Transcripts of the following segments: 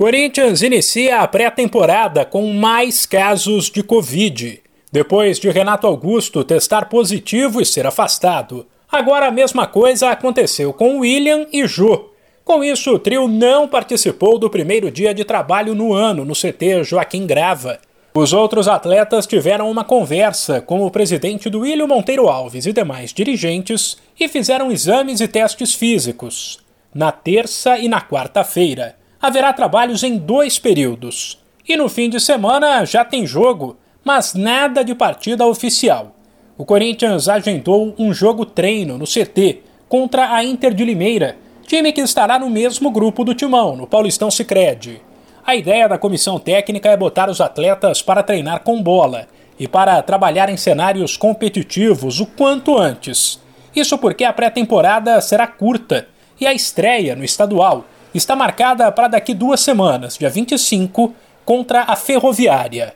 Corinthians inicia a pré-temporada com mais casos de Covid. Depois de Renato Augusto testar positivo e ser afastado. Agora a mesma coisa aconteceu com William e Jô. Com isso, o trio não participou do primeiro dia de trabalho no ano no CT Joaquim Grava. Os outros atletas tiveram uma conversa com o presidente do William Monteiro Alves e demais dirigentes e fizeram exames e testes físicos. Na terça e na quarta-feira haverá trabalhos em dois períodos. E no fim de semana já tem jogo, mas nada de partida oficial. O Corinthians agendou um jogo treino no CT contra a Inter de Limeira, time que estará no mesmo grupo do Timão, no Paulistão Sicredi. A ideia da comissão técnica é botar os atletas para treinar com bola e para trabalhar em cenários competitivos o quanto antes. Isso porque a pré-temporada será curta e a estreia no estadual está marcada para daqui duas semanas, dia 25, contra a Ferroviária.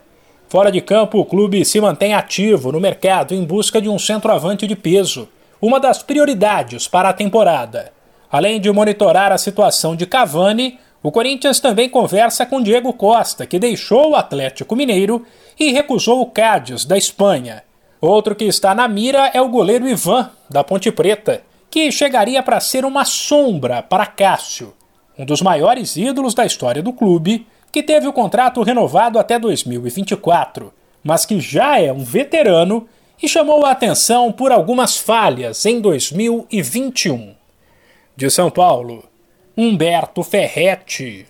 Fora de campo, o clube se mantém ativo no mercado em busca de um centroavante de peso, uma das prioridades para a temporada. Além de monitorar a situação de Cavani, o Corinthians também conversa com Diego Costa, que deixou o Atlético Mineiro e recusou o Cádiz, da Espanha. Outro que está na mira é o goleiro Ivan, da Ponte Preta, que chegaria para ser uma sombra para Cássio um dos maiores ídolos da história do clube, que teve o contrato renovado até 2024, mas que já é um veterano e chamou a atenção por algumas falhas em 2021. De São Paulo, Humberto Ferretti.